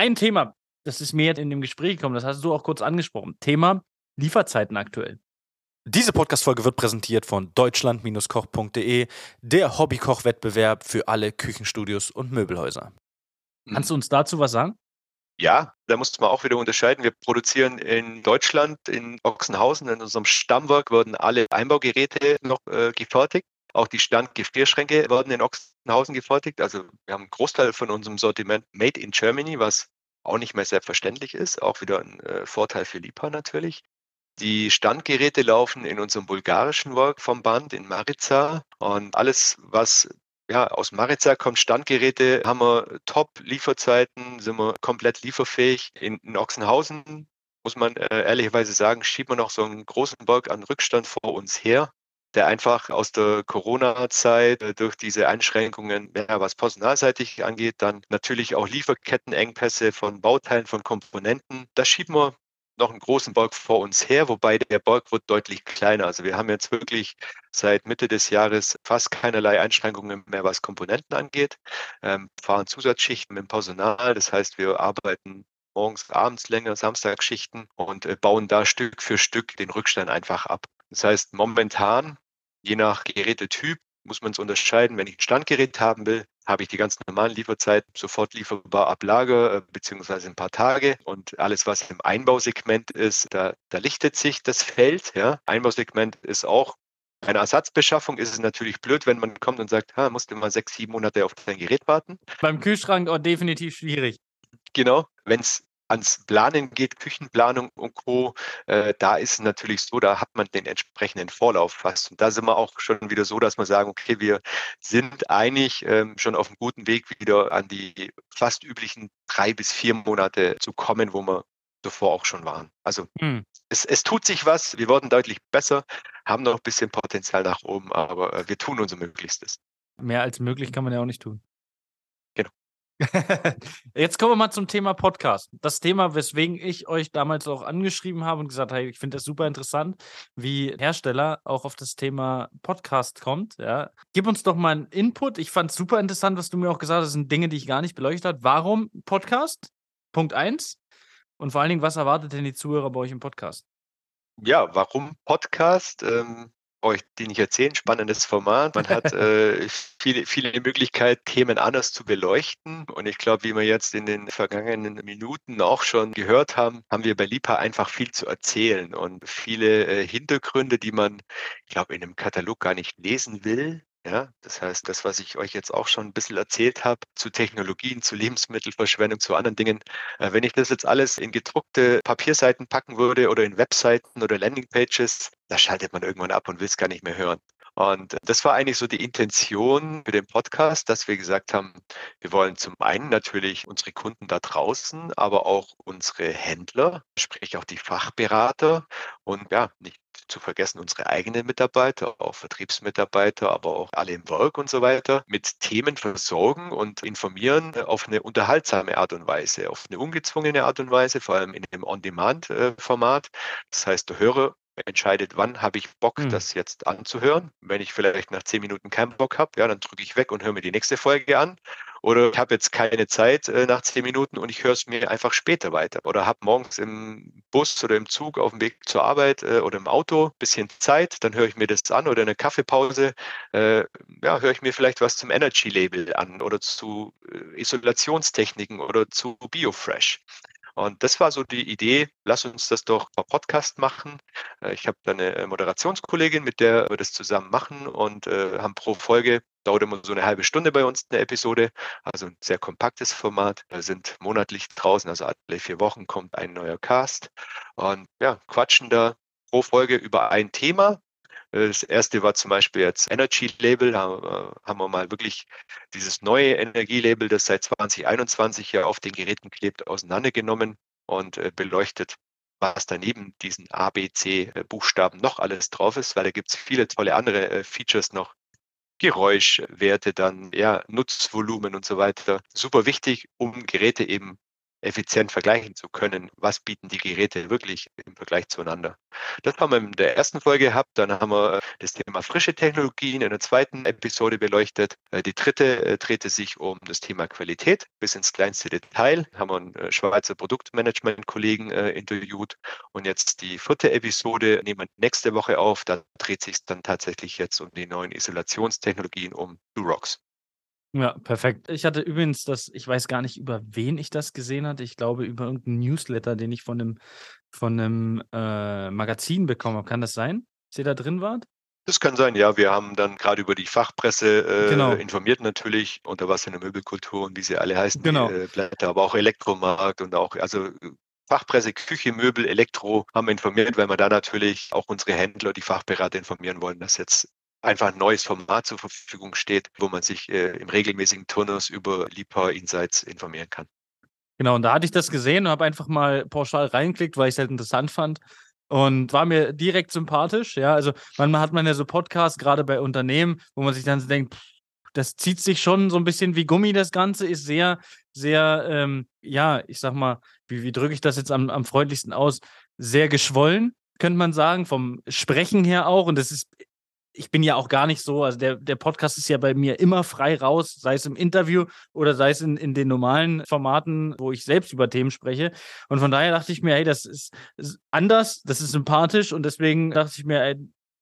Ein Thema, das ist mir jetzt in dem Gespräch gekommen, das hast du auch kurz angesprochen. Thema Lieferzeiten aktuell. Diese Podcast-Folge wird präsentiert von deutschland-koch.de, der Hobbykoch-Wettbewerb für alle Küchenstudios und Möbelhäuser. Kannst du uns dazu was sagen? Ja, da muss man auch wieder unterscheiden. Wir produzieren in Deutschland, in Ochsenhausen, in unserem Stammwerk werden alle Einbaugeräte noch äh, gefertigt. Auch die Standgefrierschränke werden in Ochsenhausen gefertigt. Also wir haben einen Großteil von unserem Sortiment made in Germany, was auch nicht mehr selbstverständlich ist. Auch wieder ein äh, Vorteil für Lipa natürlich. Die Standgeräte laufen in unserem bulgarischen Werk vom Band in Marica und alles, was ja, aus Marica kommt Standgeräte, haben wir Top-Lieferzeiten, sind wir komplett lieferfähig. In, in Ochsenhausen muss man äh, ehrlicherweise sagen, schiebt man noch so einen großen Berg an Rückstand vor uns her, der einfach aus der Corona-Zeit äh, durch diese Einschränkungen, ja, was personalseitig angeht, dann natürlich auch Lieferkettenengpässe von Bauteilen, von Komponenten, das schieben wir noch einen großen Berg vor uns her, wobei der Berg wird deutlich kleiner. Also wir haben jetzt wirklich seit Mitte des Jahres fast keinerlei Einschränkungen mehr, was Komponenten angeht, ähm, fahren Zusatzschichten mit dem Personal. Das heißt, wir arbeiten morgens, abends länger, Samstagsschichten und äh, bauen da Stück für Stück den Rückstand einfach ab. Das heißt, momentan, je nach Gerätetyp, muss man es unterscheiden. Wenn ich ein Standgerät haben will, habe ich die ganz normalen Lieferzeiten sofort lieferbar ab Lager, äh, beziehungsweise ein paar Tage. Und alles, was im Einbausegment ist, da, da lichtet sich das Feld. Ja. Einbausegment ist auch eine Ersatzbeschaffung ist es natürlich blöd, wenn man kommt und sagt, ha, musst du mal sechs, sieben Monate auf dein Gerät warten. Beim Kühlschrank auch definitiv schwierig. Genau, wenn es ans Planen geht, Küchenplanung und Co., äh, da ist es natürlich so, da hat man den entsprechenden Vorlauf fast. Und da sind wir auch schon wieder so, dass wir sagen, okay, wir sind eigentlich ähm, schon auf einem guten Weg, wieder an die fast üblichen drei bis vier Monate zu kommen, wo wir davor auch schon waren. Also hm. es, es tut sich was, wir werden deutlich besser, haben noch ein bisschen Potenzial nach oben, aber äh, wir tun unser Möglichstes. Mehr als möglich kann man ja auch nicht tun. Jetzt kommen wir mal zum Thema Podcast. Das Thema, weswegen ich euch damals auch angeschrieben habe und gesagt habe, ich finde das super interessant, wie Hersteller auch auf das Thema Podcast kommt. Ja. Gib uns doch mal einen Input. Ich fand es super interessant, was du mir auch gesagt hast. Das sind Dinge, die ich gar nicht beleuchtet habe. Warum Podcast? Punkt eins. Und vor allen Dingen, was erwartet denn die Zuhörer bei euch im Podcast? Ja, warum Podcast? Ähm, euch die nicht erzählen. Spannendes Format. Man hat äh, viele, viele Möglichkeiten, Themen anders zu beleuchten. Und ich glaube, wie wir jetzt in den vergangenen Minuten auch schon gehört haben, haben wir bei LIPA einfach viel zu erzählen und viele äh, Hintergründe, die man, ich glaube, in einem Katalog gar nicht lesen will. Ja, das heißt, das, was ich euch jetzt auch schon ein bisschen erzählt habe zu Technologien, zu Lebensmittelverschwendung, zu anderen Dingen, äh, wenn ich das jetzt alles in gedruckte Papierseiten packen würde oder in Webseiten oder Landingpages, da schaltet man irgendwann ab und will es gar nicht mehr hören. Und das war eigentlich so die Intention für den Podcast, dass wir gesagt haben, wir wollen zum einen natürlich unsere Kunden da draußen, aber auch unsere Händler, sprich auch die Fachberater und ja, nicht zu vergessen unsere eigenen Mitarbeiter, auch Vertriebsmitarbeiter, aber auch alle im Work und so weiter, mit Themen versorgen und informieren auf eine unterhaltsame Art und Weise, auf eine ungezwungene Art und Weise, vor allem in einem On-Demand-Format. Das heißt, der Hörer entscheidet, wann habe ich Bock, mhm. das jetzt anzuhören. Wenn ich vielleicht nach zehn Minuten keinen Bock habe, ja, dann drücke ich weg und höre mir die nächste Folge an. Oder ich habe jetzt keine Zeit äh, nach zehn Minuten und ich höre es mir einfach später weiter. Oder habe morgens im Bus oder im Zug auf dem Weg zur Arbeit äh, oder im Auto ein bisschen Zeit, dann höre ich mir das an oder in der Kaffeepause, äh, ja, höre ich mir vielleicht was zum Energy Label an oder zu äh, Isolationstechniken oder zu BioFresh. Und das war so die Idee, lass uns das doch per Podcast machen. Äh, ich habe da eine äh, Moderationskollegin, mit der wir das zusammen machen und äh, haben pro Folge, dauert immer so eine halbe Stunde bei uns eine Episode, also ein sehr kompaktes Format. Wir sind monatlich draußen, also alle vier Wochen kommt ein neuer Cast und ja, quatschen da pro Folge über ein Thema, das erste war zum Beispiel jetzt Energy Label. Da äh, haben wir mal wirklich dieses neue Energielabel, das seit 2021 ja auf den Geräten klebt, auseinandergenommen und äh, beleuchtet, was daneben diesen A, B, C äh, noch alles drauf ist, weil da gibt es viele tolle andere Features noch. Geräuschwerte dann, ja, Nutzvolumen und so weiter. Super wichtig, um Geräte eben effizient vergleichen zu können, was bieten die Geräte wirklich im Vergleich zueinander. Das haben wir in der ersten Folge gehabt. Dann haben wir äh, das Thema frische Technologien in der zweiten Episode beleuchtet. Äh, die dritte äh, drehte sich um das Thema Qualität bis ins kleinste Detail. Haben wir einen Schweizer Produktmanagement-Kollegen interviewt. Und jetzt die vierte Episode nehmen wir nächste Woche auf. Da dreht sich dann tatsächlich jetzt um die neuen Isolationstechnologien um Durox. Ja, perfekt. Ich hatte übrigens das ich weiß gar nicht, über wen ich das gesehen hatte. Ich glaube, über irgendeinen Newsletter, den ich von 'nem von 'nem, äh, Magazin bekommen habe. Kann das sein, dass ihr da drin wart? Das kann sein, ja. Wir haben dann gerade über die Fachpresse, äh, Genau. informiert natürlich, unter was in der Möbelkultur und wie sie alle heißen, die, Genau. äh, Blätter, aber auch Elektromarkt und auch also, Fachpresse, Küche, Möbel, Elektro haben wir informiert, weil wir da natürlich auch unsere Händler, die Fachberater informieren wollen, dass jetzt einfach ein neues Format zur Verfügung steht, wo man sich äh, im regelmäßigen Turnus über Liebhaber Insights informieren kann. Genau, und da hatte ich das gesehen und habe einfach mal pauschal reingeklickt, weil ich es halt interessant fand und war mir direkt sympathisch. Ja, also manchmal hat man ja so Podcasts, gerade bei Unternehmen, wo man sich dann so denkt, das zieht sich schon so ein bisschen wie Gummi, das Ganze ist sehr, sehr, ähm, ja, ich sag mal, wie, wie drücke ich das jetzt am, am freundlichsten aus? Sehr geschwollen, könnte man sagen, vom Sprechen her auch. Und das ist ich bin ja auch gar nicht so, also der, der Podcast ist ja bei mir immer frei raus, sei es im Interview oder sei es in, in den normalen Formaten, wo ich selbst über Themen spreche. Und von daher dachte ich mir, hey, das ist, ist anders, das ist sympathisch und deswegen dachte ich mir, ey,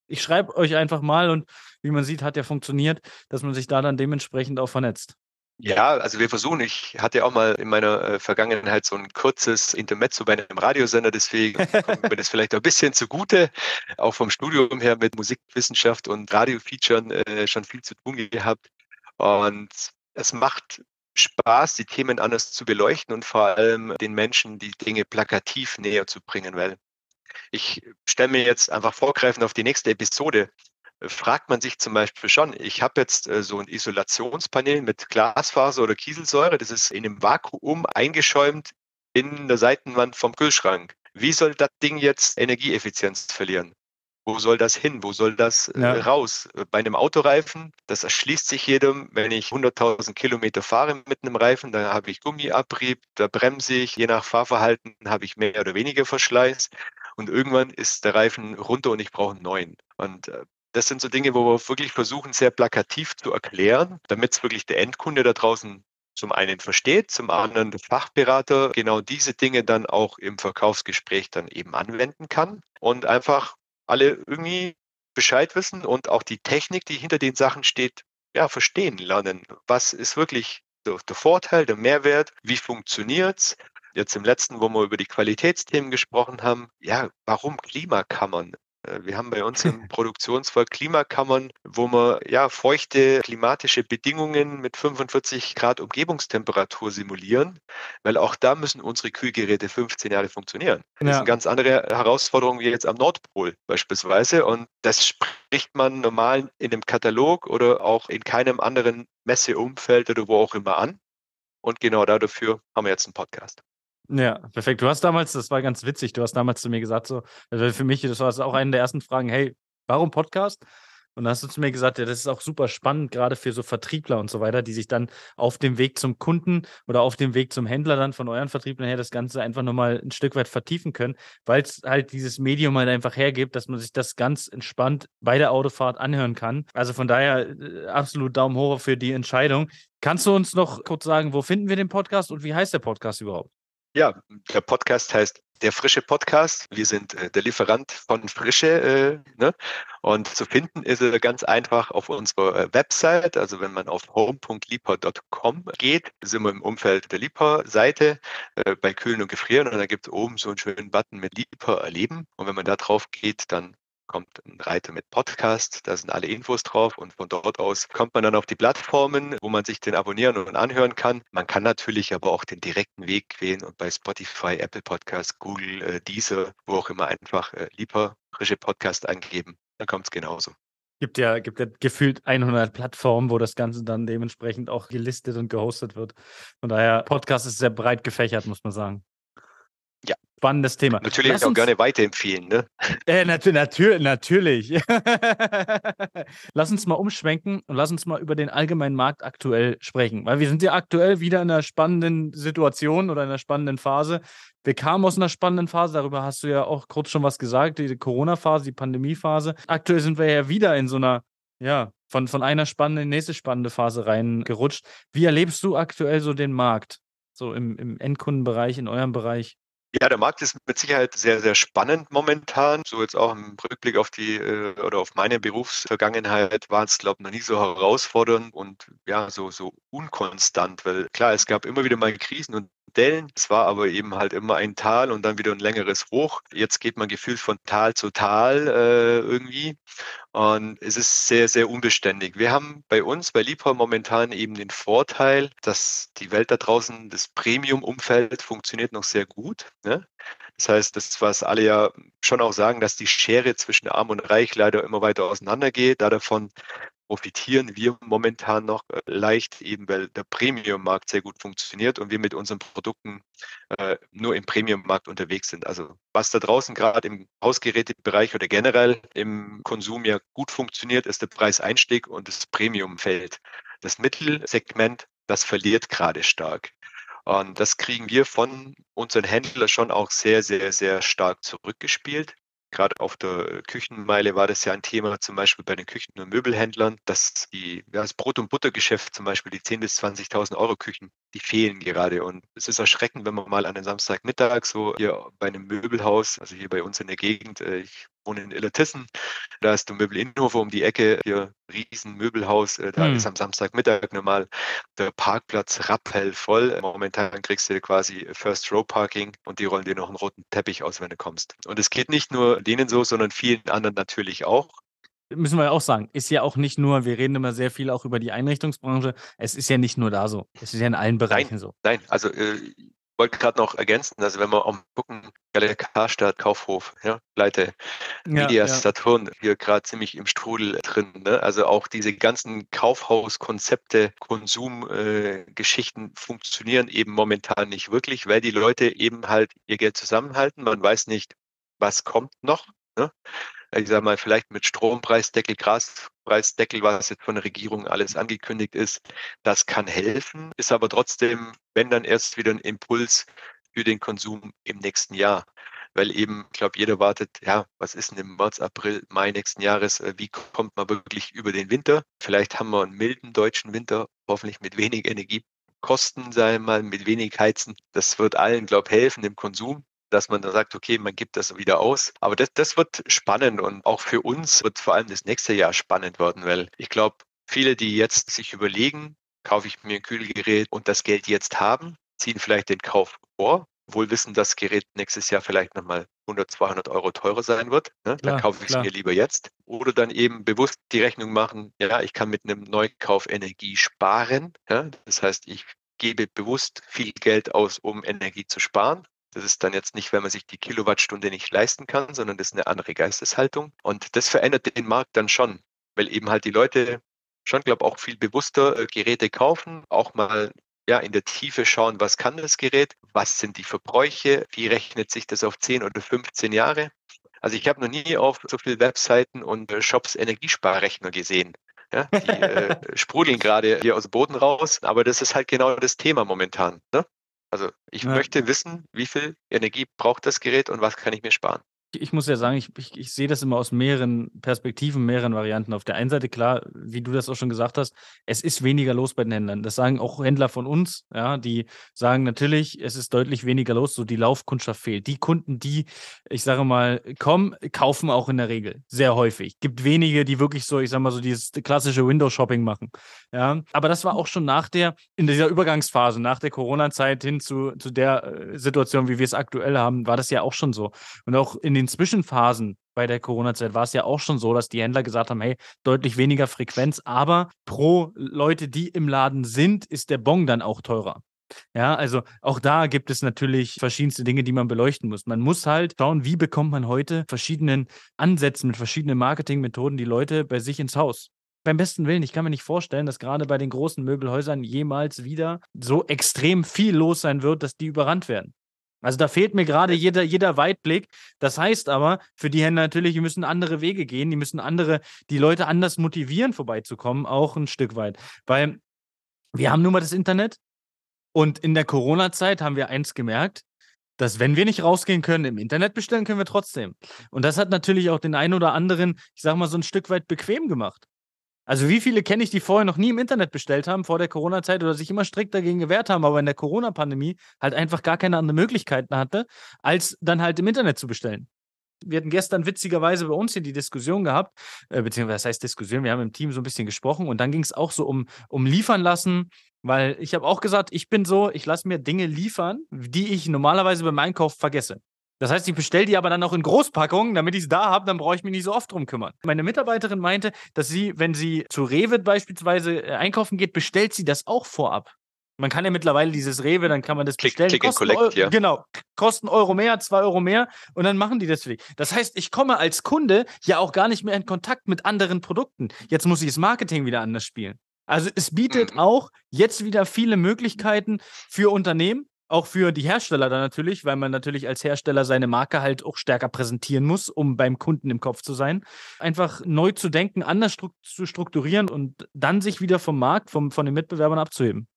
ich schreibe euch einfach mal und wie man sieht, hat ja funktioniert, dass man sich da dann dementsprechend auch vernetzt. Ja, also wir versuchen, ich hatte auch mal in meiner äh, Vergangenheit so ein kurzes Intermezzo bei einem Radiosender, deswegen kommt mir das vielleicht ein bisschen zugute. Auch vom Studium her mit Musikwissenschaft und Radiofeaturen äh, schon viel zu tun gehabt. Und es macht Spaß, die Themen anders zu beleuchten und vor allem den Menschen die Dinge plakativ näher zu bringen, weil ich stelle mir jetzt einfach vorgreifend auf die nächste Episode fragt man sich zum Beispiel schon, ich habe jetzt äh, so ein Isolationspanel mit Glasfaser oder Kieselsäure, das ist in einem Vakuum eingeschäumt in der Seitenwand vom Kühlschrank. Wie soll das Ding jetzt Energieeffizienz verlieren? Wo soll das hin? Wo soll das äh, Ja. raus? Bei einem Autoreifen, das erschließt sich jedem, wenn ich 100.000 Kilometer fahre mit einem Reifen, dann habe ich Gummiabrieb, da bremse ich, je nach Fahrverhalten habe ich mehr oder weniger Verschleiß und irgendwann ist der Reifen runter und ich brauche einen neuen. Und äh, das sind so Dinge, wo wir wirklich versuchen, sehr plakativ zu erklären, damit es wirklich der Endkunde da draußen zum einen versteht, zum anderen der Fachberater genau diese Dinge dann auch im Verkaufsgespräch dann eben anwenden kann und einfach alle irgendwie Bescheid wissen und auch die Technik, die hinter den Sachen steht, ja, verstehen lernen. Was ist wirklich der, der Vorteil, der Mehrwert? Wie funktioniert's? Jetzt im letzten, wo wir über die Qualitätsthemen gesprochen haben, ja, warum Klimakammern? Äh, Wir haben bei uns im Produktionsfall Klimakammern, wo wir ja feuchte klimatische Bedingungen mit 45 Grad Umgebungstemperatur simulieren, weil auch da müssen unsere Kühlgeräte 15 Jahre funktionieren. Das Ja. sind ganz andere Herausforderungen wie jetzt am Nordpol beispielsweise. Und das spricht man normal in einem Katalog oder auch in keinem anderen Messeumfeld oder wo auch immer an. Und genau dafür haben wir jetzt einen Podcast. Ja, perfekt. Du hast damals, das war ganz witzig, du hast damals zu mir gesagt, so, also für mich, das war auch eine der ersten Fragen, hey, warum Podcast? Und dann hast du zu mir gesagt, ja, das ist auch super spannend, gerade für so Vertriebler und so weiter, die sich dann auf dem Weg zum Kunden oder auf dem Weg zum Händler dann von euren Vertrieblern her das Ganze einfach nochmal ein Stück weit vertiefen können, weil es halt dieses Medium halt einfach hergibt, dass man sich das ganz entspannt bei der Autofahrt anhören kann. Also von daher äh, absolut Daumen hoch für die Entscheidung. Kannst du uns noch kurz sagen, wo finden wir den Podcast und wie heißt der Podcast überhaupt? Ja, der Podcast heißt Der Frische Podcast. Wir sind äh, der Lieferant von Frische. Äh, ne? Und zu finden ist er ganz einfach auf unserer äh, Website. Also wenn man auf home.lipa.com geht, sind wir im Umfeld der Lipa-Seite äh, bei Kühlen und Gefrieren. Und da gibt es oben so einen schönen Button mit Lipa erleben. Und wenn man da drauf geht, dann kommt ein Reiter mit Podcast, da sind alle Infos drauf und von dort aus kommt man dann auf die Plattformen, wo man sich den abonnieren und anhören kann. Man kann natürlich aber auch den direkten Weg wählen und bei Spotify, Apple Podcast, Google, äh, Deezer, wo auch immer einfach äh, lieber frische Podcast eingeben. Dann kommt es genauso. Gibt ja, gibt ja gefühlt 100 Plattformen, wo das Ganze dann dementsprechend auch gelistet und gehostet wird. Von daher, Podcast ist sehr breit gefächert, muss man sagen. Spannendes Thema. Natürlich Lass auch gerne weiterempfehlen, ne? Äh, nat nat natürlich. lass uns mal umschwenken und lass uns mal über den allgemeinen Markt aktuell sprechen. Weil wir sind ja aktuell wieder in einer spannenden Situation oder in einer spannenden Phase. Wir kamen aus einer spannenden Phase, darüber hast du ja auch kurz schon was gesagt, die Corona-Phase, die Pandemie-Phase. Aktuell sind wir ja wieder in so einer, ja, von, von einer spannenden in die nächste spannende Phase reingerutscht. Wie erlebst du aktuell so den Markt? So im, im Endkundenbereich, in eurem Bereich? Ja, der Markt ist mit Sicherheit sehr, sehr spannend momentan. So jetzt auch im Rückblick auf die äh, oder auf meine Berufsvergangenheit war es, glaube ich, noch nie so herausfordernd und ja, so, so unkonstant, weil klar, es gab immer wieder mal Krisen und Dellen. Es war aber eben halt immer ein Tal und dann wieder ein längeres Hoch. Jetzt geht man gefühlt von Tal zu Tal äh, irgendwie. Und es ist sehr, sehr unbeständig. Wir haben bei uns, bei Libra momentan eben den Vorteil, dass die Welt da draußen, das Premium-Umfeld funktioniert noch sehr gut. Ne? Das heißt, das, was alle ja schon auch sagen, dass die Schere zwischen Arm und Reich leider immer weiter auseinandergeht. Da davon profitieren wir momentan noch äh, leicht, eben weil der Premium-Markt sehr gut funktioniert und wir mit unseren Produkten äh, nur im Premium-Markt unterwegs sind. Also was da draußen gerade im Hausgerätebereich oder generell im Konsum ja gut funktioniert, ist der Preiseinstieg und das Premium-Feld. Das Mittelsegment, das verliert gerade stark. Und das kriegen wir von unseren Händlern schon auch sehr, sehr, sehr stark zurückgespielt. Gerade auf der Küchenmeile war das ja ein Thema, zum Beispiel bei den Küchen- und Möbelhändlern, dass die, ja, das Brot- und Buttergeschäft zum Beispiel, die 10.000 bis 20.000 Euro Küchen, die fehlen gerade. Und es ist erschreckend, wenn man mal an einem Samstagmittag so hier bei einem Möbelhaus, also hier bei uns in der Gegend, äh, ich wohne in Illertissen. Da ist der Möbel Innenhofer um die Ecke, hier riesen Möbelhaus. Äh, da hm. ist am Samstagmittag normal der Parkplatz rappellvoll. Momentan kriegst du quasi First Row Parking und die rollen dir noch einen roten Teppich aus, wenn du kommst. Und es geht nicht nur denen so, sondern vielen anderen natürlich auch müssen wir auch sagen, ist ja auch nicht nur, wir reden immer sehr viel auch über die Einrichtungsbranche, es ist ja nicht nur da so, es ist ja in allen Bereichen nein, so. Nein, also äh, wollte gerade noch ergänzen, also wenn wir auch gucken, Karstadt, Kaufhof, ja, Pleite, ja, Media ja. Saturn, hier gerade ziemlich im Strudel drin. Ne? Also auch diese ganzen Kaufhauskonzepte, Konsumgeschichten äh, funktionieren eben momentan nicht wirklich, weil die Leute eben halt ihr Geld zusammenhalten. Man weiß nicht, was kommt noch. Ne? Ich sage mal, vielleicht mit Strompreisdeckel, Gaspreisdeckel, was jetzt von der Regierung alles angekündigt ist, das kann helfen, ist aber trotzdem, wenn dann erst wieder ein Impuls für den Konsum im nächsten Jahr. Weil eben, ich glaube, jeder wartet, ja, was ist denn im März, April, Mai nächsten Jahres, äh, wie kommt man wirklich über den Winter? Vielleicht haben wir einen milden deutschen Winter, hoffentlich mit wenig Energiekosten, wir mal, mit wenig Heizen. Das wird allen, glaube ich, helfen im Konsum dass man dann sagt, okay, man gibt das wieder aus. Aber das, das wird spannend und auch für uns wird vor allem das nächste Jahr spannend werden, weil ich glaube, viele, die jetzt sich überlegen, kaufe ich mir ein Kühlgerät und das Geld jetzt haben, ziehen vielleicht den Kauf vor, wohl wissen, dass das Gerät nächstes Jahr vielleicht nochmal 100, 200 Euro teurer sein wird. Ne? Klar, dann kaufe ich es mir lieber jetzt. Oder dann eben bewusst die Rechnung machen, ja, ich kann mit einem Neukauf Energie sparen. Ja? Das heißt, ich gebe bewusst viel Geld aus, um Energie zu sparen das ist dann jetzt nicht, wenn man sich die Kilowattstunde nicht leisten kann, sondern das ist eine andere Geisteshaltung. Und das verändert den Markt dann schon, weil eben halt die Leute schon, glaube ich, auch viel bewusster äh, Geräte kaufen, auch mal ja, in der Tiefe schauen, was kann das Gerät, was sind die Verbräuche, wie rechnet sich das auf 10 oder 15 Jahre. Also ich habe noch nie auf so vielen Webseiten und äh, Shops Energiesparrechner gesehen. Ja, die äh, sprudeln gerade hier aus dem Boden raus, aber das ist halt genau das Thema momentan. Ne? Also ich ja. möchte wissen, wie viel Energie braucht das Gerät und was kann ich mir sparen ich muss ja sagen, ich, ich, ich, sehe das immer aus mehreren Perspektiven, mehreren Varianten. Auf der einen Seite, klar, wie du das auch schon gesagt hast, es ist weniger los bei den Händlern. Das sagen auch Händler von uns, ja, die sagen natürlich, es ist deutlich weniger los, so die Laufkundschaft fehlt. Die Kunden, die, ich sage mal, kommen, kaufen auch in der Regel sehr häufig. Gibt wenige, die wirklich so, ich sage mal, so dieses klassische Window-Shopping machen. Ja, aber das war auch schon nach der, in dieser Übergangsphase, nach der Corona-Zeit hin zu, zu der äh, Situation, wie wir es aktuell haben, war das ja auch schon so. Und auch in den Zwischenphasen bei der Corona-Zeit war es ja auch schon so, dass die Händler gesagt haben, hey, deutlich weniger Frequenz, aber pro Leute, die im Laden sind, ist der Bon dann auch teurer. Ja, also auch da gibt es natürlich verschiedenste Dinge, die man beleuchten muss. Man muss halt schauen, wie bekommt man heute verschiedenen Ansätzen mit verschiedenen Marketingmethoden die Leute bei sich ins Haus. Beim besten Willen, ich kann mir nicht vorstellen, dass gerade bei den großen Möbelhäusern jemals wieder so extrem viel los sein wird, dass die überrannt werden. Also da fehlt mir gerade jeder, jeder Weitblick. Das heißt aber, für die Händler natürlich, die müssen andere Wege gehen, die müssen andere, die Leute anders motivieren, vorbeizukommen, auch ein Stück weit. Weil wir haben nun mal das Internet und in der Corona-Zeit haben wir eins gemerkt, dass wenn wir nicht rausgehen können, im Internet bestellen können wir trotzdem. Und das hat natürlich auch den einen oder anderen, ich sag mal, so ein Stück weit bequem gemacht. Also wie viele kenne ich, die vorher noch nie im Internet bestellt haben, vor der Corona-Zeit oder sich immer strikt dagegen gewehrt haben, aber in der Corona-Pandemie halt einfach gar keine anderen Möglichkeiten hatte, als dann halt im Internet zu bestellen. Wir hatten gestern witzigerweise bei uns hier die Diskussion gehabt, äh, beziehungsweise das heißt Diskussion, wir haben im Team so ein bisschen gesprochen und dann ging es auch so um, um liefern lassen, weil ich habe auch gesagt, ich bin so, ich lasse mir Dinge liefern, die ich normalerweise beim Einkauf vergesse. Das heißt, ich bestelle die aber dann auch in Großpackungen, damit ich es da habe, dann brauche ich mich nicht so oft drum kümmern. Meine Mitarbeiterin meinte, dass sie, wenn sie zu Rewe beispielsweise äh, einkaufen geht, bestellt sie das auch vorab. Man kann ja mittlerweile dieses Rewe, dann kann man das Click, bestellen. Click and Collect, Eu- ja. Genau. Kosten Euro mehr, zwei Euro mehr und dann machen die das für dich. Das heißt, ich komme als Kunde ja auch gar nicht mehr in Kontakt mit anderen Produkten. Jetzt muss ich das Marketing wieder anders spielen. Also es bietet Mhm. auch jetzt wieder viele Möglichkeiten für Unternehmen, auch für die Hersteller dann natürlich, weil man natürlich als Hersteller seine Marke halt auch stärker präsentieren muss, um beim Kunden im Kopf zu sein. Einfach neu zu denken, anders zu strukturieren und dann sich wieder vom Markt, vom, von den Mitbewerbern abzuheben.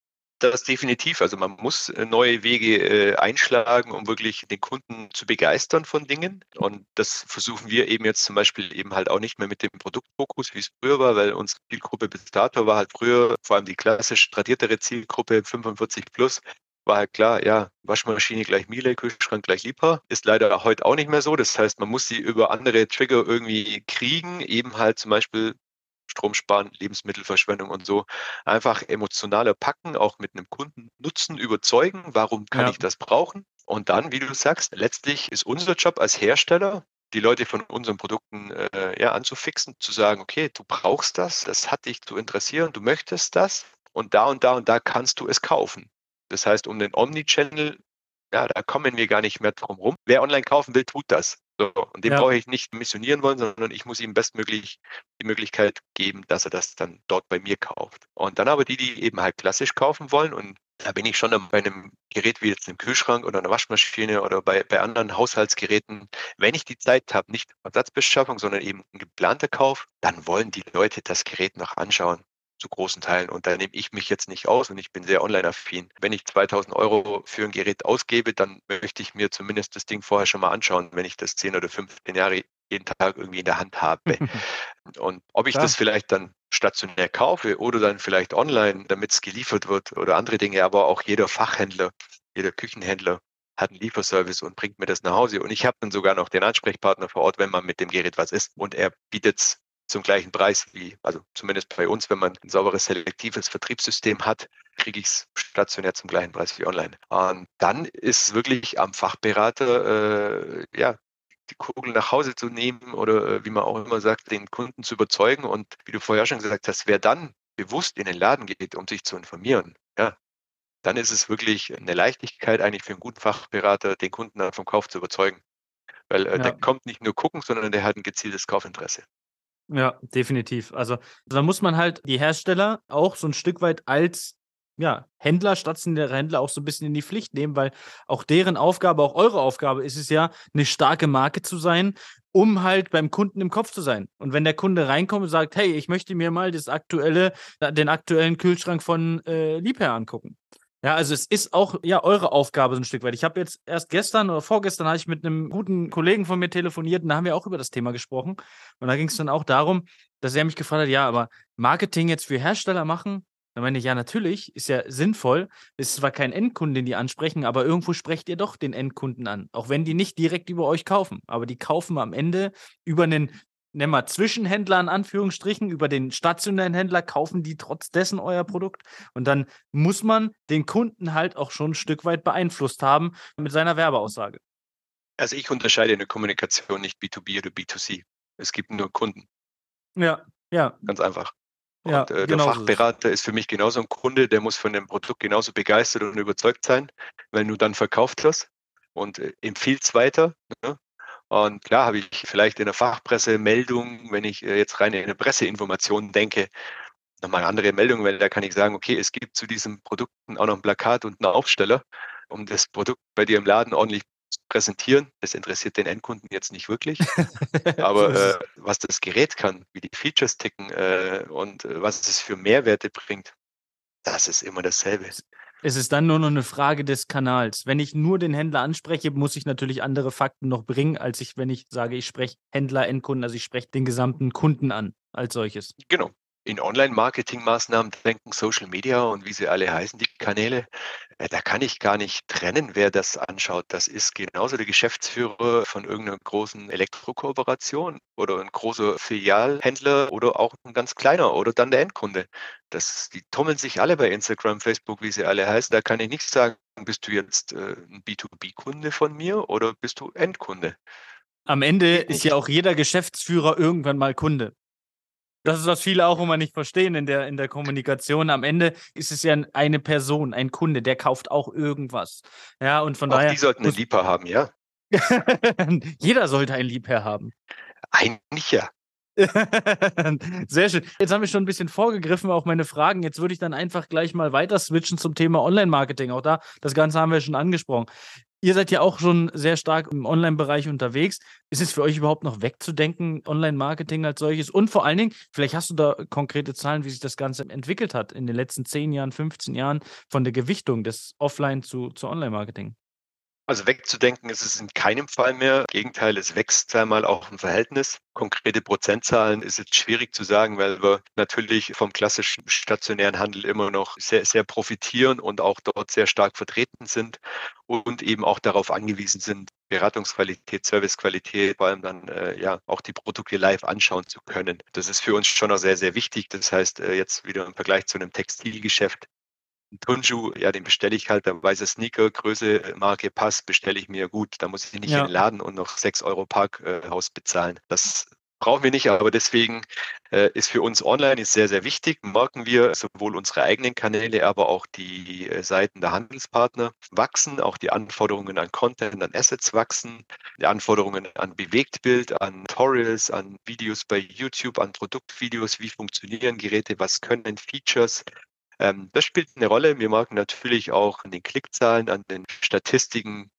Das definitiv. Also man muss äh, neue Wege äh, einschlagen, um wirklich den Kunden zu begeistern von Dingen. Und das versuchen wir eben jetzt zum Beispiel eben halt auch nicht mehr mit dem Produktfokus, wie es früher war, weil unsere Zielgruppe bis dato war halt früher, vor allem die klassisch tradiertere Zielgruppe 45 plus, war halt klar, ja, Waschmaschine gleich Miele, Kühlschrank gleich Liebherr. Ist leider heute auch nicht mehr so. Das heißt, man muss sie über andere Trigger irgendwie kriegen, eben halt zum Beispiel Strom sparen, Lebensmittelverschwendung und so einfach emotionaler packen, auch mit einem Kundennutzen überzeugen. Warum kann Ja. ich das brauchen? Und dann, wie du sagst, letztlich ist unser Job als Hersteller, die Leute von unseren Produkten äh, ja, anzufixen, zu sagen, okay, du brauchst das, das hat dich zu interessieren, du möchtest das und da und da und da kannst du es kaufen. Das heißt, um den Omnichannel, ja, da kommen wir gar nicht mehr drum rum. Wer online kaufen will, tut das. So, und dem Ja. brauche ich nicht missionieren wollen, sondern ich muss ihm bestmöglich die Möglichkeit geben, dass er das dann dort bei mir kauft. Und dann aber die, die eben halt klassisch kaufen wollen und da bin ich schon bei einem Gerät wie jetzt einem Kühlschrank oder einer Waschmaschine oder bei, bei anderen Haushaltsgeräten, wenn ich die Zeit habe, nicht Ersatzbeschaffung, sondern eben ein geplanter Kauf, dann wollen die Leute das Gerät noch anschauen zu großen Teilen. Und da nehme ich mich jetzt nicht aus und ich bin sehr online-affin. Wenn ich 2000 Euro für ein Gerät ausgebe, dann möchte ich mir zumindest das Ding vorher schon mal anschauen, wenn ich das 10 oder 15 Jahre jeden Tag irgendwie in der Hand habe. Und ob ich Klar. das vielleicht dann stationär kaufe oder dann vielleicht online, damit es geliefert wird oder andere Dinge, aber auch jeder Fachhändler, jeder Küchenhändler hat einen Lieferservice und bringt mir das nach Hause. Und ich habe dann sogar noch den Ansprechpartner vor Ort, wenn man mit dem Gerät was isst. Und er bietet es zum gleichen Preis wie, also zumindest bei uns, wenn man ein sauberes, selektives Vertriebssystem hat, kriege ich es stationär zum gleichen Preis wie online. Und dann ist es wirklich am Fachberater, äh, ja, die Kugel nach Hause zu nehmen oder äh, wie man auch immer sagt, den Kunden zu überzeugen. Und wie du vorher schon gesagt hast, wer dann bewusst in den Laden geht, um sich zu informieren, ja, dann ist es wirklich eine Leichtigkeit eigentlich für einen guten Fachberater, den Kunden dann vom Kauf zu überzeugen. Weil äh, Ja. der kommt nicht nur gucken, sondern der hat ein gezieltes Kaufinteresse. Ja, definitiv. Also da muss man halt die Hersteller auch so ein Stück weit als ja, Händler, stationäre Händler auch so ein bisschen in die Pflicht nehmen, weil auch deren Aufgabe, auch eure Aufgabe ist es ja, eine starke Marke zu sein, um halt beim Kunden im Kopf zu sein. Und wenn der Kunde reinkommt und sagt, hey, ich möchte mir mal das aktuelle, den aktuellen Kühlschrank von äh, Liebherr angucken. Ja, also es ist auch ja eure Aufgabe so ein Stück weit. Ich habe jetzt erst gestern oder vorgestern habe ich mit einem guten Kollegen von mir telefoniert und da haben wir auch über das Thema gesprochen. Und da ging es dann auch darum, dass er mich gefragt hat, ja, aber Marketing jetzt für Hersteller machen? Da meine ich, ja, natürlich, ist ja sinnvoll. Ist zwar kein Endkunden, den die ansprechen, aber irgendwo sprecht ihr doch den Endkunden an. Auch wenn die nicht direkt über euch kaufen. Aber die kaufen am Ende über einen, nennen wir Zwischenhändler in Anführungsstrichen, über den stationären Händler, kaufen die trotz dessen euer Produkt. Und dann muss man den Kunden halt auch schon ein Stück weit beeinflusst haben mit seiner Werbeaussage. Also ich unterscheide in der Kommunikation nicht B2B oder B2C. Es gibt nur Kunden, Ja, ja, ganz einfach. ja. Und äh, der genau so ist. Fachberater ist für mich genauso ein Kunde, der muss von dem Produkt genauso begeistert und überzeugt sein, weil nur dann verkauft das und äh, empfiehlt es weiter. Ne? Und klar habe ich vielleicht in der Fachpresse Meldungen, wenn ich äh, jetzt rein in eine Presseinformation denke, nochmal andere Meldungen, weil da kann ich sagen, okay, es gibt zu diesen Produkten auch noch ein Plakat und einen Aufsteller. um das Produkt bei dir im Laden ordentlich zu präsentieren. Das interessiert den Endkunden jetzt nicht wirklich. Aber äh, was das Gerät kann, wie die Features ticken äh, und äh, was es für Mehrwerte bringt, das ist immer dasselbe. Es ist dann nur noch eine Frage des Kanals. Wenn ich nur den Händler anspreche, muss ich natürlich andere Fakten noch bringen, als ich, wenn ich sage, ich spreche Händler, Endkunden, also ich spreche den gesamten Kunden an als solches. Genau in Online-Marketing-Maßnahmen denken, Social Media und wie sie alle heißen, die Kanäle, äh, da kann ich gar nicht trennen, wer das anschaut. Das ist genauso der Geschäftsführer von irgendeiner großen Elektrokooperation oder ein großer Filialhändler oder auch ein ganz kleiner oder dann der Endkunde. Das, die tummeln sich alle bei Instagram, Facebook, wie sie alle heißen. Da kann ich nicht sagen, bist du jetzt äh, ein B2B-Kunde von mir oder bist du Endkunde? Am Ende ist ja auch jeder Geschäftsführer irgendwann mal Kunde. Das ist, was viele auch immer nicht verstehen in der, in der Kommunikation. Am Ende ist es ja eine Person, ein Kunde, der kauft auch irgendwas. Ja, und von auch daher. Die sollten einen Liebhaber haben, ja. Jeder sollte einen Liebherr haben. Eigentlich ja. Sehr schön. Jetzt haben wir schon ein bisschen vorgegriffen auf meine Fragen. Jetzt würde ich dann einfach gleich mal weiter switchen zum Thema Online-Marketing. Auch da, das Ganze haben wir schon angesprochen. Ihr seid ja auch schon sehr stark im Online-Bereich unterwegs. Ist es für euch überhaupt noch wegzudenken, Online-Marketing als solches? Und vor allen Dingen, vielleicht hast du da konkrete Zahlen, wie sich das Ganze entwickelt hat in den letzten 10 Jahren, 15 Jahren von der Gewichtung des Offline zu, zu Online-Marketing. Also wegzudenken ist es in keinem Fall mehr. Im Gegenteil, es wächst einmal auch im Verhältnis. Konkrete Prozentzahlen ist jetzt schwierig zu sagen, weil wir natürlich vom klassischen stationären Handel immer noch sehr, sehr profitieren und auch dort sehr stark vertreten sind und eben auch darauf angewiesen sind, Beratungsqualität, Servicequalität, vor allem dann äh, ja auch die Produkte live anschauen zu können. Das ist für uns schon auch sehr, sehr wichtig. Das heißt, äh, jetzt wieder im Vergleich zu einem Textilgeschäft Turnschuh, ja, den bestelle ich halt, der weiße Sneaker, Größe, Marke, Pass, bestelle ich mir gut. Da muss ich nicht ja. in den Laden und noch 6 Euro Parkhaus äh, bezahlen. Das brauchen wir nicht, aber deswegen äh, ist für uns online ist sehr, sehr wichtig. Merken wir sowohl unsere eigenen Kanäle, aber auch die äh, Seiten der Handelspartner wachsen, auch die Anforderungen an Content, an Assets wachsen, die Anforderungen an Bewegtbild, an Tutorials, an Videos bei YouTube, an Produktvideos, wie funktionieren Geräte, was können Features, ähm, das spielt eine Rolle. Wir merken natürlich auch an den Klickzahlen, an den Statistiken,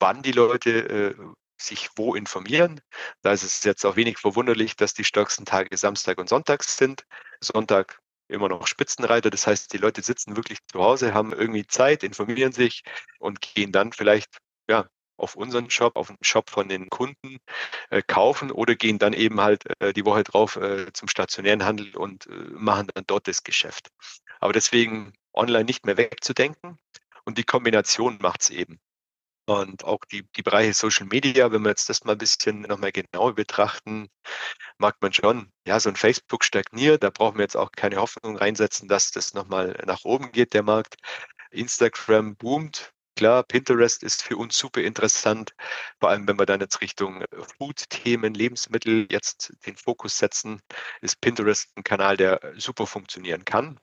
wann die Leute äh, sich wo informieren. Da ist es jetzt auch wenig verwunderlich, dass die stärksten Tage Samstag und Sonntag sind. Sonntag immer noch Spitzenreiter. Das heißt, die Leute sitzen wirklich zu Hause, haben irgendwie Zeit, informieren sich und gehen dann vielleicht ja, auf unseren Shop, auf den Shop von den Kunden äh, kaufen oder gehen dann eben halt äh, die Woche drauf äh, zum stationären Handel und äh, machen dann dort das Geschäft. Aber deswegen online nicht mehr wegzudenken und die Kombination macht es eben. Und auch die, die Bereiche Social Media, wenn wir jetzt das mal ein bisschen nochmal genauer betrachten, mag man schon, ja, so ein Facebook stagniert, da brauchen wir jetzt auch keine Hoffnung reinsetzen, dass das nochmal nach oben geht, der Markt. Instagram boomt, Klar, Pinterest ist für uns super interessant, vor allem wenn wir dann jetzt Richtung Food-Themen, Lebensmittel jetzt den Fokus setzen, ist Pinterest ein Kanal, der super funktionieren kann.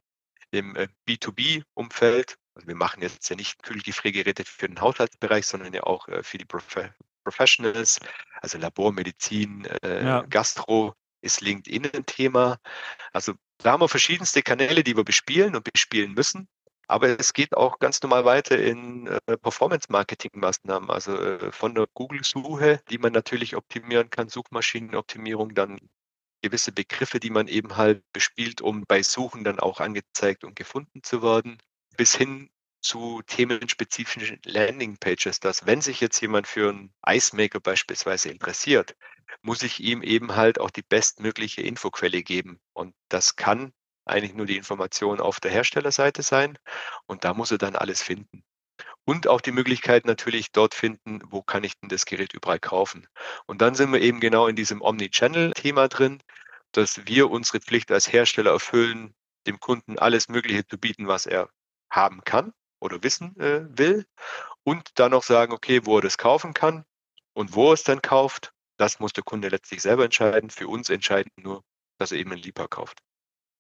Im äh, B2B-Umfeld, also wir machen jetzt ja nicht Kühlgefriergeräte für den Haushaltsbereich, sondern ja auch äh, für die Prof Professionals, also Labor, Medizin, äh, ja. Gastro, ist LinkedIn ein Thema. Also da haben wir verschiedenste Kanäle, die wir bespielen und bespielen müssen. Aber es geht auch ganz normal weiter in äh, Performance-Marketing-Maßnahmen, also äh, von der Google-Suche, die man natürlich optimieren kann, Suchmaschinenoptimierung, dann gewisse Begriffe, die man eben halt bespielt, um bei Suchen dann auch angezeigt und gefunden zu werden, bis hin zu themenspezifischen Landing-Pages, dass wenn sich jetzt jemand für einen Icemaker beispielsweise interessiert, muss ich ihm eben halt auch die bestmögliche Infoquelle geben. Und das kann eigentlich nur die Information auf der Herstellerseite sein und da muss er dann alles finden. Und auch die Möglichkeit natürlich dort finden, wo kann ich denn das Gerät überall kaufen. Und dann sind wir eben genau in diesem Omnichannel-Thema drin, dass wir unsere Pflicht als Hersteller erfüllen, dem Kunden alles Mögliche zu bieten, was er haben kann oder wissen äh, will. Und dann noch sagen, okay, wo er das kaufen kann und wo er es dann kauft, das muss der Kunde letztlich selber entscheiden. Für uns entscheiden nur, dass er eben einen Lieber kauft.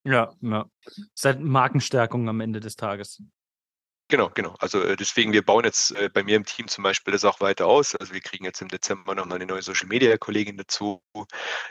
Ja, ja. Seit halt Markenstärkung am Ende des Tages. Genau, genau. Also äh, deswegen, wir bauen jetzt äh, bei mir im Team zum Beispiel das auch weiter aus. Also wir kriegen jetzt im Dezember nochmal eine neue Social Media Kollegin dazu,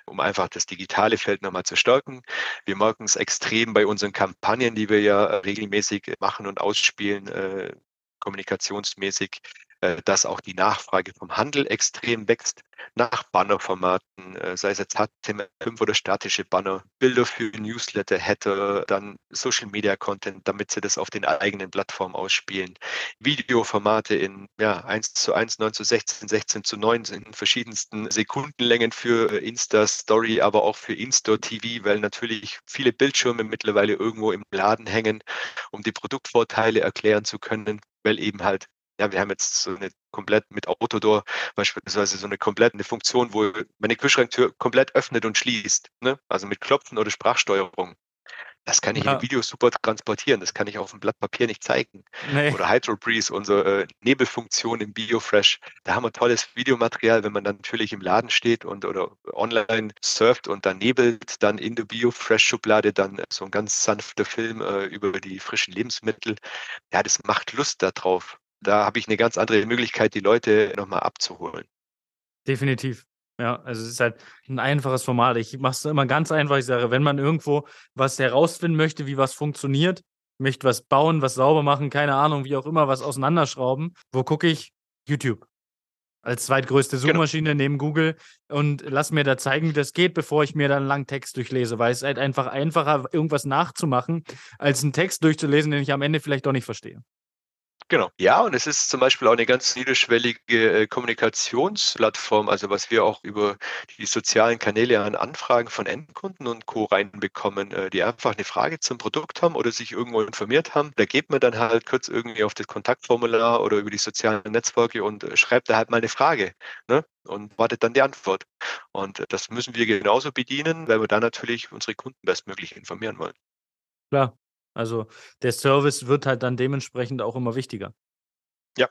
um einfach das digitale Feld nochmal zu stärken. Wir merken es extrem bei unseren Kampagnen, die wir ja regelmäßig machen und ausspielen. Äh, kommunikationsmäßig, äh, dass auch die Nachfrage vom Handel extrem wächst nach Bannerformaten, äh, sei es jetzt HTML5 oder statische Banner, Bilder für Newsletter, Header, dann Social Media Content, damit sie das auf den eigenen Plattformen ausspielen. Videoformate in ja, 1 zu 1, 9 zu 16, 16 zu 9 in verschiedensten Sekundenlängen für äh, Insta Story, aber auch für Insta TV, weil natürlich viele Bildschirme mittlerweile irgendwo im Laden hängen, um die Produktvorteile erklären zu können, weil eben halt ja, wir haben jetzt so eine komplett mit Autodoor beispielsweise so eine komplett eine Funktion, wo meine Kühlschranktür komplett öffnet und schließt. Ne? Also mit Klopfen oder Sprachsteuerung. Das kann ich ja. in Video super transportieren. Das kann ich auf dem Blatt Papier nicht zeigen. Nee. Oder Hydro Breeze, unsere äh, Nebelfunktion im BioFresh. Da haben wir tolles Videomaterial, wenn man dann natürlich im Laden steht und oder online surft und dann nebelt, dann in der BioFresh-Schublade dann so ein ganz sanfter Film äh, über die frischen Lebensmittel. Ja, das macht Lust darauf da habe ich eine ganz andere Möglichkeit, die Leute nochmal abzuholen. Definitiv. Ja, also es ist halt ein einfaches Format. Ich mache es immer ganz einfach. Ich sage, wenn man irgendwo was herausfinden möchte, wie was funktioniert, möchte was bauen, was sauber machen, keine Ahnung, wie auch immer, was auseinanderschrauben, wo gucke ich? YouTube. Als zweitgrößte genau. Suchmaschine genau. neben Google und lass mir da zeigen, wie das geht, bevor ich mir dann einen langen Text durchlese, weil es halt einfach einfacher, irgendwas nachzumachen, als einen Text durchzulesen, den ich am Ende vielleicht doch nicht verstehe. Genau. Ja, und es ist zum Beispiel auch eine ganz niederschwellige äh, Kommunikationsplattform, also was wir auch über die sozialen Kanäle an Anfragen von Endkunden und Co. reinbekommen, äh, die einfach eine Frage zum Produkt haben oder sich irgendwo informiert haben. Da geht man dann halt kurz irgendwie auf das Kontaktformular oder über die sozialen Netzwerke und äh, schreibt da halt mal eine Frage ne? und wartet dann die Antwort. Und das müssen wir genauso bedienen, weil wir da natürlich unsere Kunden bestmöglich informieren wollen. Klar, also der Service wird halt dann dementsprechend auch immer wichtiger. Ja,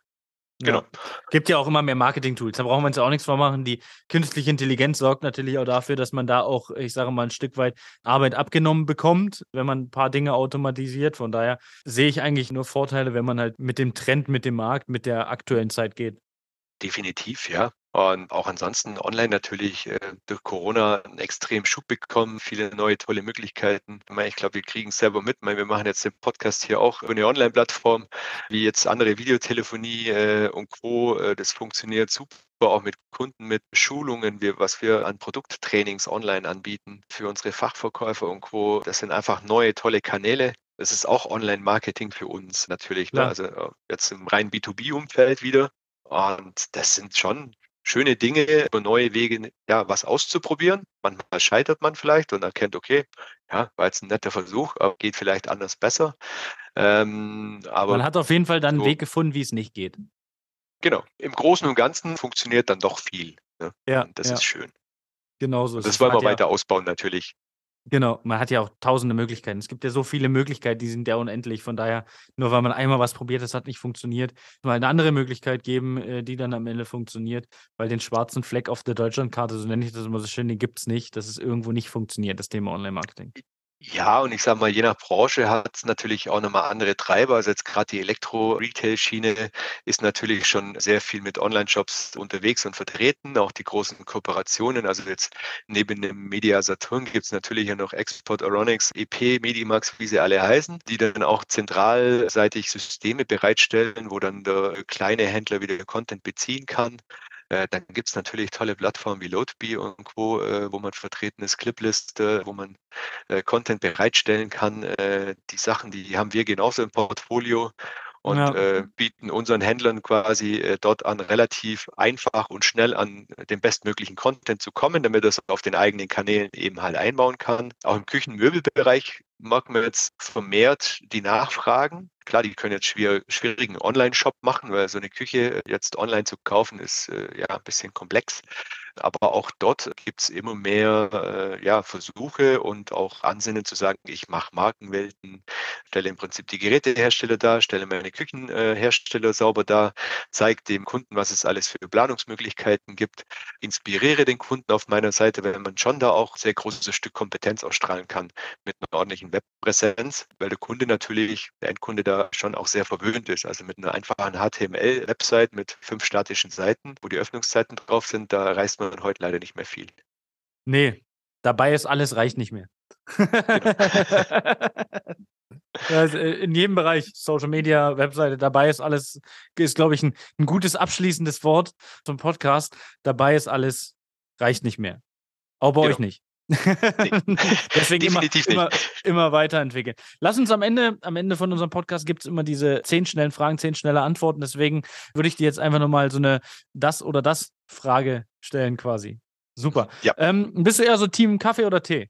Genau. Ja. Gibt ja auch immer mehr Marketing-Tools. Da brauchen wir uns ja auch nichts vormachen. Die künstliche Intelligenz sorgt natürlich auch dafür, dass man da auch, ich sage mal, ein Stück weit Arbeit abgenommen bekommt, wenn man ein paar Dinge automatisiert. Von daher sehe ich eigentlich nur Vorteile, wenn man halt mit dem Trend, mit dem Markt, mit der aktuellen Zeit geht. Definitiv, ja. Und auch ansonsten online natürlich äh, durch Corona einen extremen Schub bekommen, viele neue tolle Möglichkeiten. Ich glaube, wir kriegen es selber mit. Wir machen jetzt den Podcast hier auch über eine Online-Plattform, wie jetzt andere Videotelefonie äh, und Co. Äh, das funktioniert super auch mit Kunden, mit Schulungen, wir, was wir an Produkttrainings online anbieten für unsere Fachverkäufer und Co. Das sind einfach neue, tolle Kanäle. Das ist auch Online-Marketing für uns natürlich. Ne? Also jetzt im rein B2B-Umfeld wieder. Und das sind schon schöne Dinge, neue Wege, ja, was auszuprobieren. Manchmal scheitert man vielleicht und erkennt, okay, ja, war jetzt ein netter Versuch, aber geht vielleicht anders besser. Ähm, aber man hat auf jeden Fall dann so, einen Weg gefunden, wie es nicht geht. Genau. Im Großen und Ganzen funktioniert dann doch viel. Ne? Ja. Und das ja. ist schön. Genauso. Das wollen wir weiter ausbauen natürlich. Genau, man hat ja auch tausende Möglichkeiten. Es gibt ja so viele Möglichkeiten, die sind ja unendlich. Von daher, nur weil man einmal was probiert, das hat nicht funktioniert, mal eine andere Möglichkeit geben, äh, die dann am Ende funktioniert. Weil den schwarzen Fleck auf der Deutschlandkarte, so nenne ich das immer so schön, den gibt es nicht. Das ist irgendwo nicht funktioniert, das Thema Online-Marketing. Ja, und ich sage mal, je nach Branche hat es natürlich auch nochmal andere Treiber. Also jetzt gerade die Elektro-Retail-Schiene ist natürlich schon sehr viel mit Online-Shops unterwegs und vertreten. Auch die großen Kooperationen. Also jetzt neben dem Media Saturn gibt es natürlich ja noch Export Aeronix, EP, Medimax, wie sie alle heißen, die dann auch zentralseitig Systeme bereitstellen, wo dann der kleine Händler wieder Content beziehen kann. Äh, dann gibt es natürlich tolle Plattformen wie Loadbee und Co., äh, wo man vertreten ist, Clipliste, wo man äh, Content bereitstellen kann. die Sachen, die haben wir genauso im Portfolio und ja. äh, bieten unseren Händlern quasi äh, dort an, relativ einfach und schnell an den bestmöglichen Content zu kommen, damit das auf den eigenen Kanälen eben halt einbauen kann. Auch im Küchenmöbelbereich mag man jetzt vermehrt die Nachfragen. Klar, die können jetzt schwierigen Online-Shop machen, weil so eine Küche jetzt online zu kaufen ist äh, ja ein bisschen komplex. Aber auch dort gibt es immer mehr äh, ja, Versuche und auch Ansinnen zu sagen, ich mache Markenwelten, stelle im Prinzip die Gerätehersteller dar, stelle meine Küchenhersteller äh, sauber dar, zeige dem Kunden, was es alles für Planungsmöglichkeiten gibt, inspiriere den Kunden auf meiner Seite, weil man schon da auch sehr großes Stück Kompetenz ausstrahlen kann mit einer ordentlichen Webpräsenz, weil der Kunde natürlich, der Endkunde da schon auch sehr verwöhnt ist. Also mit einer einfachen HTML-Website mit fünf statischen Seiten, wo die Öffnungszeiten drauf sind, da reißt man heute leider nicht mehr viel. Nee, dabei ist alles reicht nicht mehr. Genau. Also in jedem Bereich, Social Media, Webseite, dabei ist alles, ist, glaube ich, ein, ein gutes abschließendes Wort zum Podcast. Dabei ist alles, reicht nicht mehr. Auch bei genau. euch nicht. Nee. Deswegen immer, immer, immer, weiterentwickeln. Lass uns am Ende, am Ende von unserem Podcast gibt es immer diese zehn schnellen Fragen, zehn schnelle Antworten. Deswegen würde ich dir jetzt einfach nochmal so eine Das- oder Das-Frage stellen quasi. Super. Ja. Ähm, bist du eher so Team Kaffee oder Tee?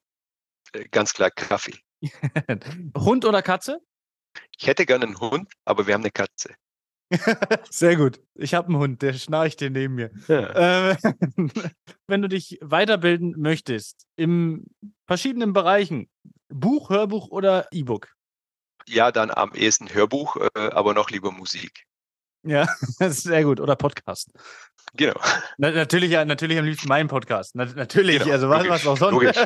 Äh, ganz klar Kaffee. Hund oder Katze? Ich hätte gerne einen Hund, aber wir haben eine Katze. Sehr gut. Ich habe einen Hund, der schnarcht hier neben mir. Ja. Äh, wenn du dich weiterbilden möchtest, in verschiedenen Bereichen, Buch, Hörbuch oder E-Book? Ja, dann am ehesten Hörbuch, äh, aber noch lieber Musik. Ja, sehr gut. Oder Podcast. Genau. Na, natürlich, natürlich am liebsten mein Podcast. Na, natürlich, genau, also was, was auch sonst.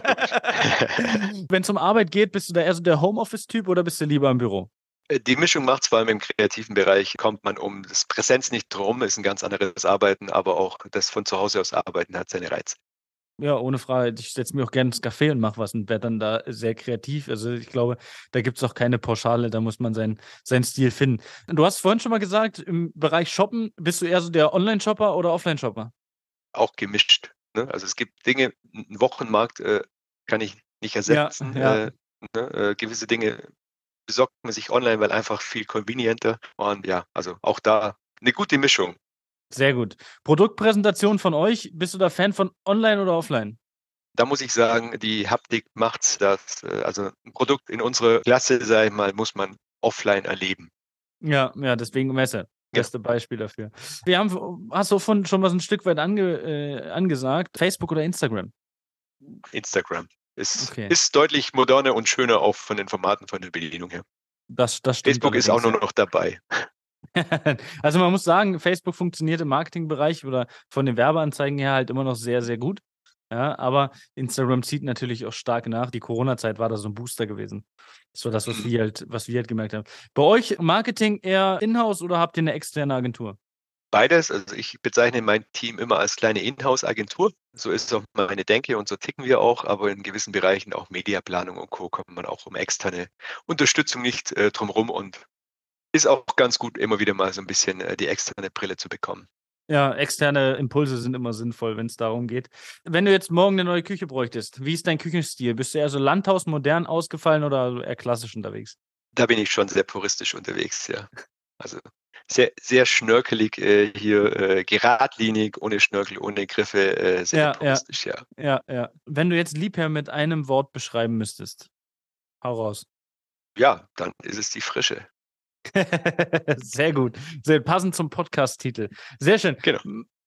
Wenn es um Arbeit geht, bist du da eher so der Homeoffice-Typ oder bist du lieber im Büro? Äh, die Mischung macht vor allem im kreativen Bereich, kommt man um das Präsenz nicht drum, ist ein ganz anderes Arbeiten, aber auch das von zu Hause aus Arbeiten hat seine Reize. Ja, ohne Frage. Ich setze mir auch gerne ins Café und mache was und werde dann da sehr kreativ. Also ich glaube, da gibt es auch keine Pauschale, da muss man seinen, seinen Stil finden. Du hast vorhin schon mal gesagt, im Bereich Shoppen, bist du eher so der Online-Shopper oder Offline-Shopper? Auch gemischt. Ne? Also es gibt Dinge, einen Wochenmarkt äh, kann ich nicht ersetzen. Ja, ja. Äh, ne? äh, gewisse Dinge besorgt man sich online, weil einfach viel convenienter. Und ja, also auch da eine gute Mischung. Sehr gut. Produktpräsentation von euch, bist du da Fan von online oder offline? Da muss ich sagen, die Haptik macht das. Äh, also ein Produkt in unserer Klasse, sage ich mal, muss man offline erleben. Ja, ja, deswegen Messe. Beste ja. Beispiel dafür. Wir haben, hast du von schon mal ein Stück weit ange, äh, angesagt, Facebook oder Instagram? Instagram. Ist, okay. ist deutlich moderner und schöner auch von den Formaten, von der Bedienung her. Das, das Facebook ist auch nur noch dabei. also man muss sagen, Facebook funktioniert im Marketingbereich oder von den Werbeanzeigen her halt immer noch sehr, sehr gut. Ja, aber Instagram zieht natürlich auch stark nach. Die Corona-Zeit war da so ein Booster gewesen. Das war das, was wir halt, was wir halt gemerkt haben. Bei euch Marketing eher in-house oder habt ihr eine externe Agentur? Beides. Also ich bezeichne mein Team immer als kleine Inhouse-Agentur. So ist auch meine Denke und so ticken wir auch. Aber in gewissen Bereichen, auch Mediaplanung und Co., kommt man auch um externe Unterstützung nicht äh, drumherum und ist auch ganz gut, immer wieder mal so ein bisschen äh, die externe Brille zu bekommen. Ja, externe Impulse sind immer sinnvoll, wenn es darum geht. Wenn du jetzt morgen eine neue Küche bräuchtest, wie ist dein Küchenstil? Bist du eher so Landhaus modern ausgefallen oder eher klassisch unterwegs? Da bin ich schon sehr puristisch unterwegs, ja. Also sehr, sehr schnörkelig äh, hier, äh, geradlinig, ohne Schnörkel, ohne Griffe, äh, sehr ja, ja. Ja, ja. Wenn du jetzt Liebherr mit einem Wort beschreiben müsstest, hau raus. Ja, dann ist es die Frische. Sehr gut. Sehr passend zum Podcast-Titel. Sehr schön. Genau.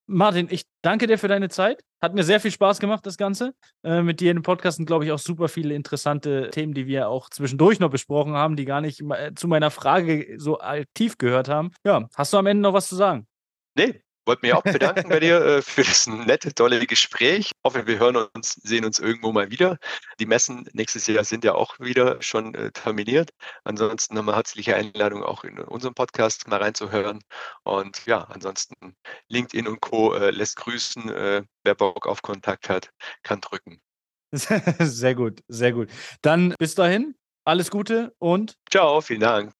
Martin, ich danke dir für deine Zeit. Hat mir sehr viel Spaß gemacht, das Ganze. Äh, mit dir in den Podcast sind, glaube ich, auch super viele interessante Themen, die wir auch zwischendurch noch besprochen haben, die gar nicht äh, zu meiner Frage so tief gehört haben. Ja, hast du am Ende noch was zu sagen? Nee, wollte mich auch bedanken bei dir äh, für das nette, tolle Gespräch. Ich hoffe, wir hören uns, sehen uns irgendwo mal wieder. Die Messen nächstes Jahr sind ja auch wieder schon äh, terminiert. Ansonsten nochmal herzliche Einladung auch in unserem Podcast mal reinzuhören. Und ja, ansonsten LinkedIn und Co. Äh, lässt grüßen. Äh, wer Bock auf Kontakt hat, kann drücken. Sehr gut, sehr gut. Dann bis dahin, alles Gute und ciao, vielen Dank.